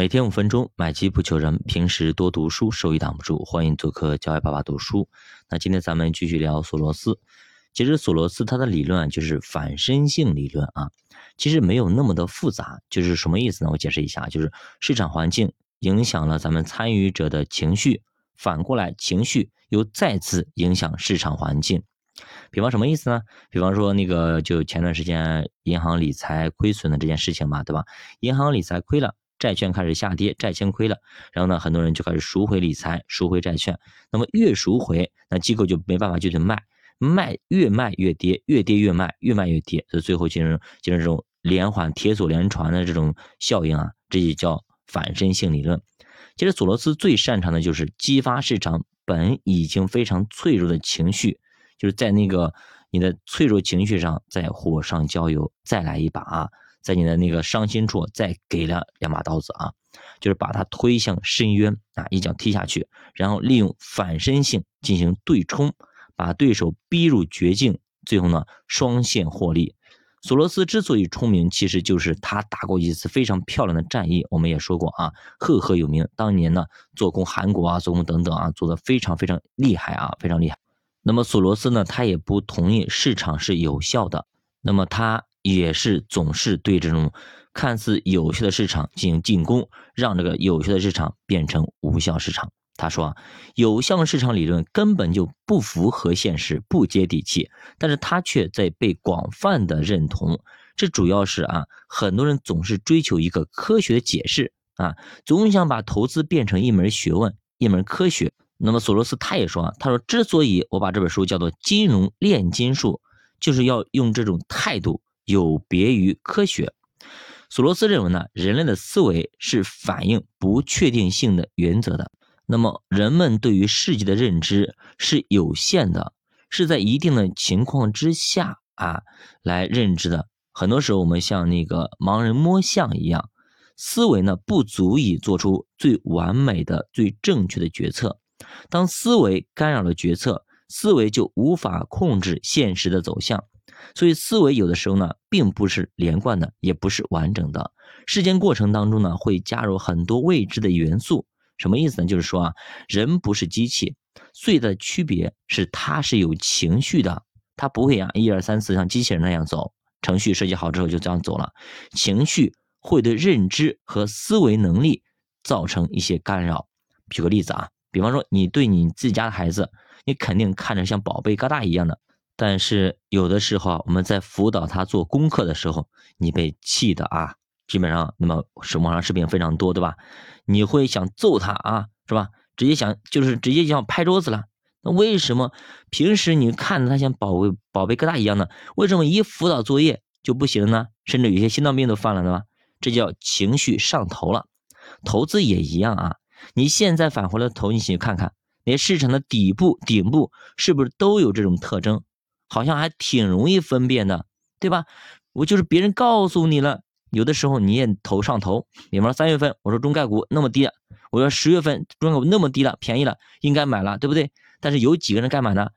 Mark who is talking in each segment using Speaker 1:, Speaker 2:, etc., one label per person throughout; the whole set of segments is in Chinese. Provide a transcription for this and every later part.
Speaker 1: 每天五分钟，买基不求人。平时多读书，收益挡不住。欢迎做客教育爸爸读书。那今天咱们继续聊索罗斯。其实索罗斯他的理论就是反身性理论啊，其实没有那么的复杂。就是什么意思呢？我解释一下，就是市场环境影响了咱们参与者的情绪，反过来情绪又再次影响市场环境。比方什么意思呢？比方说那个就前段时间银行理财亏损的这件事情嘛，对吧？银行理财亏了。债券开始下跌，债券亏了，然后呢，很多人就开始赎回理财，赎回债券。那么越赎回，那机构就没办法继续卖，卖越卖越跌，越跌越卖，越卖越跌，所以最后形成形成这种连环铁锁连船的这种效应啊，这就叫反身性理论。其实索罗斯最擅长的就是激发市场本已经非常脆弱的情绪，就是在那个你的脆弱情绪上再火上浇油，再来一把啊。在你的那个伤心处再给了两把刀子啊，就是把他推向深渊啊，一脚踢下去，然后利用反身性进行对冲，把对手逼入绝境，最后呢双线获利。索罗斯之所以聪明，其实就是他打过一次非常漂亮的战役，我们也说过啊，赫赫有名。当年呢做空韩国啊，做空等等啊，做的非常非常厉害啊，非常厉害。那么索罗斯呢，他也不同意市场是有效的，那么他。也是总是对这种看似有效的市场进行进攻，让这个有效的市场变成无效市场。他说啊，有效市场理论根本就不符合现实，不接地气，但是他却在被广泛的认同。这主要是啊，很多人总是追求一个科学的解释啊，总想把投资变成一门学问，一门科学。那么索罗斯他也说啊，他说之所以我把这本书叫做《金融炼金术》，就是要用这种态度。有别于科学，索罗斯认为呢，人类的思维是反映不确定性的原则的。那么，人们对于世界的认知是有限的，是在一定的情况之下啊来认知的。很多时候，我们像那个盲人摸象一样，思维呢不足以做出最完美的、最正确的决策。当思维干扰了决策，思维就无法控制现实的走向。所以思维有的时候呢，并不是连贯的，也不是完整的。事件过程当中呢，会加入很多未知的元素。什么意思呢？就是说啊，人不是机器，最大的区别是它是有情绪的，它不会啊一二三四像机器人那样走，程序设计好之后就这样走了。情绪会对认知和思维能力造成一些干扰。举个例子啊，比方说你对你自己家的孩子，你肯定看着像宝贝疙瘩一样的。但是有的时候啊，我们在辅导他做功课的时候，你被气的啊，基本上那么是网上视频非常多，对吧？你会想揍他啊，是吧？直接想就是直接就想拍桌子了。那为什么平时你看着他像宝贝宝贝疙瘩一样的，为什么一辅导作业就不行呢？甚至有些心脏病都犯了，对吧？这叫情绪上头了。投资也一样啊，你现在返回来投，你去看看，连市场的底部、顶部是不是都有这种特征？好像还挺容易分辨的，对吧？我就是别人告诉你了，有的时候你也头上头。比方三月份我说中概股那么低了，我说十月份中概股那么低了，便宜了，应该买了，对不对？但是有几个人该买呢？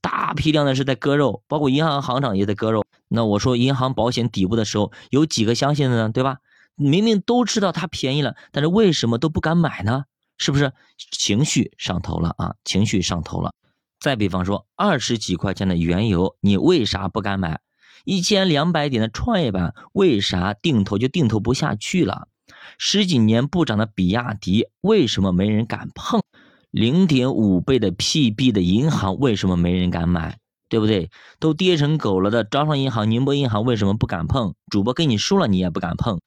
Speaker 1: 大批量的是在割肉，包括银行行长也在割肉。那我说银行保险底部的时候，有几个相信的呢？对吧？明明都知道它便宜了，但是为什么都不敢买呢？是不是情绪上头了啊？情绪上头了。再比方说，二十几块钱的原油，你为啥不敢买？一千两百点的创业板，为啥定投就定投不下去了？十几年不涨的比亚迪，为什么没人敢碰？零点五倍的 PB 的银行，为什么没人敢买？对不对？都跌成狗了的招商银行、宁波银行，为什么不敢碰？主播跟你说了，你也不敢碰。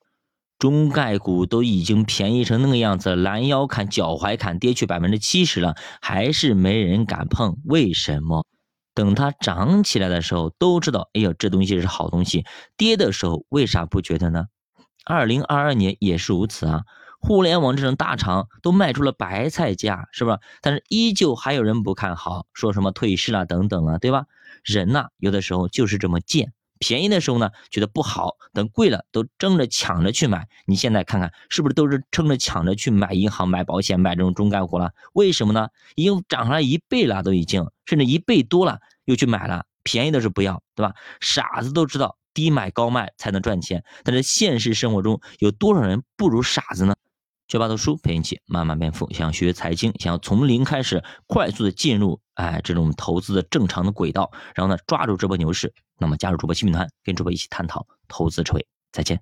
Speaker 1: 中概股都已经便宜成那个样子，拦腰砍、脚踝砍，跌去百分之七十了，还是没人敢碰。为什么？等它涨起来的时候，都知道，哎呦，这东西是好东西。跌的时候，为啥不觉得呢？二零二二年也是如此啊。互联网这种大厂都卖出了白菜价，是吧？但是依旧还有人不看好，说什么退市了等等啊，对吧？人呐，有的时候就是这么贱。便宜的时候呢，觉得不好；等贵了，都争着抢着去买。你现在看看，是不是都是争着抢着去买银行、买保险、买这种中概股了？为什么呢？已经涨上来一倍了，都已经，甚至一倍多了，又去买了。便宜的是不要，对吧？傻子都知道低买高卖才能赚钱，但是现实生活中有多少人不如傻子呢？学霸读书陪你一起慢慢变富，想学财经，想要从零开始快速的进入哎这种投资的正常的轨道，然后呢抓住这波牛市，那么加入主播新品团，跟主播一起探讨投资智慧。再见。